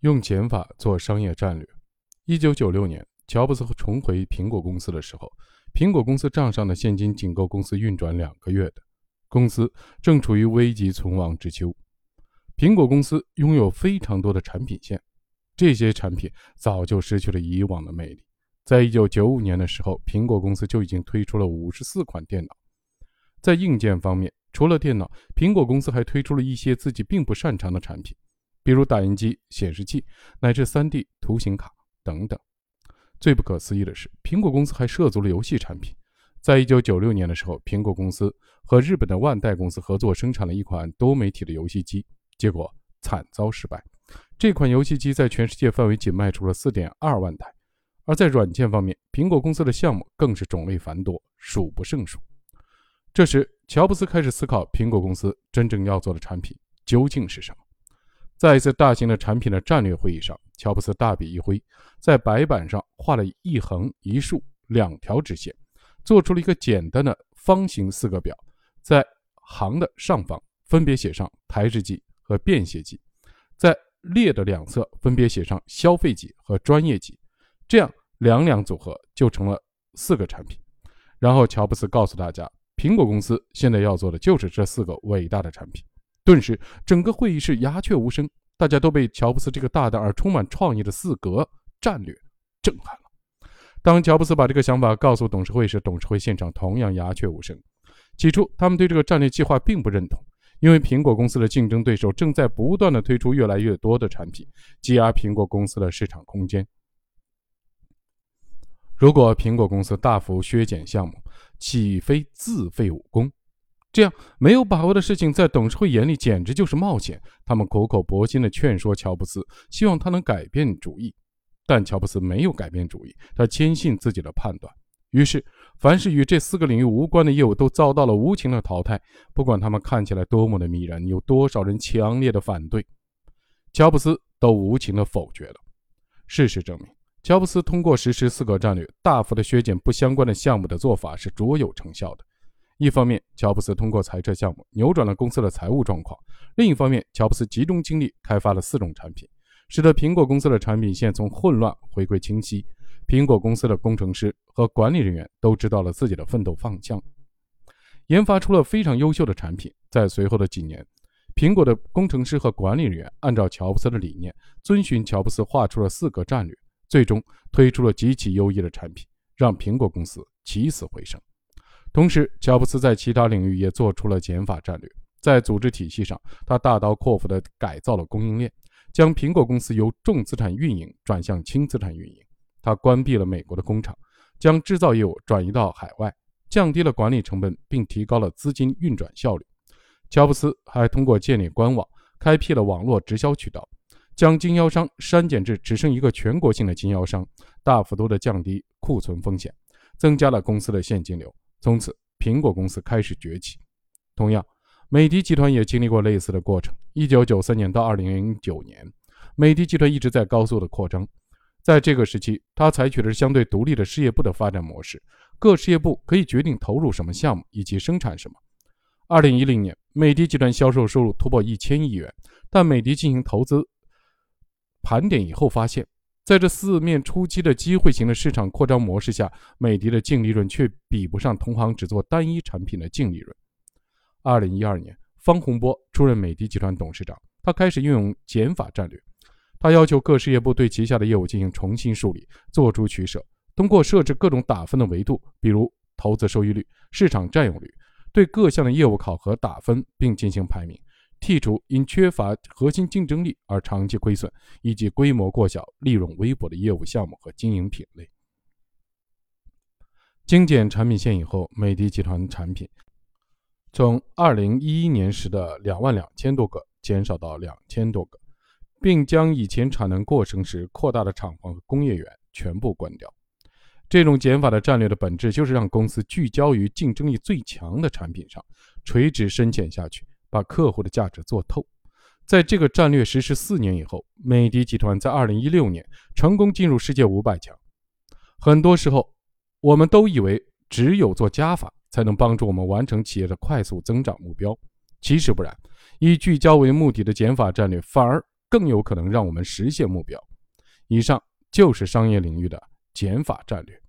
用减法做商业战略。一九九六年，乔布斯重回苹果公司的时候，苹果公司账上的现金仅够公司运转两个月的，公司正处于危急存亡之秋。苹果公司拥有非常多的产品线，这些产品早就失去了以往的魅力。在一九九五年的时候，苹果公司就已经推出了五十四款电脑。在硬件方面，除了电脑，苹果公司还推出了一些自己并不擅长的产品，比如打印机、显示器，乃至 3D 图形卡等等。最不可思议的是，苹果公司还涉足了游戏产品。在一九九六年的时候，苹果公司和日本的万代公司合作生产了一款多媒体的游戏机，结果惨遭失败。这款游戏机在全世界范围仅卖出了四点二万台。而在软件方面，苹果公司的项目更是种类繁多，数不胜数。这时，乔布斯开始思考苹果公司真正要做的产品究竟是什么。在一次大型的产品的战略会议上，乔布斯大笔一挥，在白板上画了一横一竖两条直线，做出了一个简单的方形四个表，在行的上方分别写上台式机和便携机，在列的两侧分别写上消费级和专业级，这样两两组合就成了四个产品。然后，乔布斯告诉大家。苹果公司现在要做的就是这四个伟大的产品。顿时，整个会议室鸦雀无声，大家都被乔布斯这个大胆而充满创意的四格战略震撼了。当乔布斯把这个想法告诉董事会时，董事会现场同样鸦雀无声。起初，他们对这个战略计划并不认同，因为苹果公司的竞争对手正在不断的推出越来越多的产品，挤压苹果公司的市场空间。如果苹果公司大幅削减项目，岂非自废武功？这样没有把握的事情，在董事会眼里简直就是冒险。他们苦口婆心地劝说乔布斯，希望他能改变主意。但乔布斯没有改变主意，他坚信自己的判断。于是，凡是与这四个领域无关的业务都遭到了无情的淘汰。不管他们看起来多么的迷人，有多少人强烈的反对，乔布斯都无情地否决了。事实证明。乔布斯通过实施四个战略，大幅的削减不相关的项目的做法是卓有成效的。一方面，乔布斯通过裁撤项目扭转了公司的财务状况；另一方面，乔布斯集中精力开发了四种产品，使得苹果公司的产品线从混乱回归清晰。苹果公司的工程师和管理人员都知道了自己的奋斗方向，研发出了非常优秀的产品。在随后的几年，苹果的工程师和管理人员按照乔布斯的理念，遵循乔布斯画出了四个战略。最终推出了极其优异的产品，让苹果公司起死回生。同时，乔布斯在其他领域也做出了减法战略。在组织体系上，他大刀阔斧地改造了供应链，将苹果公司由重资产运营转向轻资产运营。他关闭了美国的工厂，将制造业务转移到海外，降低了管理成本，并提高了资金运转效率。乔布斯还通过建立官网，开辟了网络直销渠道。将经销商删减至只剩一个全国性的经销商，大幅度的降低库存风险，增加了公司的现金流。从此，苹果公司开始崛起。同样，美的集团也经历过类似的过程。一九九三年到二零零九年，美的集团一直在高速的扩张。在这个时期，它采取的是相对独立的事业部的发展模式，各事业部可以决定投入什么项目以及生产什么。二零一零年，美的集团销售收入突破一千亿元，但美的进行投资。盘点以后发现，在这四面出击的机会型的市场扩张模式下，美的的净利润却比不上同行只做单一产品的净利润。二零一二年，方洪波出任美的集团董事长，他开始运用减法战略。他要求各事业部对旗下的业务进行重新梳理，做出取舍，通过设置各种打分的维度，比如投资收益率、市场占有率，对各项的业务考核打分，并进行排名。剔除因缺乏核心竞争力而长期亏损，以及规模过小、利润微薄的业务项目和经营品类。精简产品线以后，美的集团产品从二零一一年时的两万两千多个减少到两千多个，并将以前产能过剩时扩大的厂房和工业园全部关掉。这种减法的战略的本质就是让公司聚焦于竞争力最强的产品上，垂直深潜下去。把客户的价值做透，在这个战略实施四年以后，美的集团在二零一六年成功进入世界五百强。很多时候，我们都以为只有做加法才能帮助我们完成企业的快速增长目标，其实不然。以聚焦为目的的减法战略，反而更有可能让我们实现目标。以上就是商业领域的减法战略。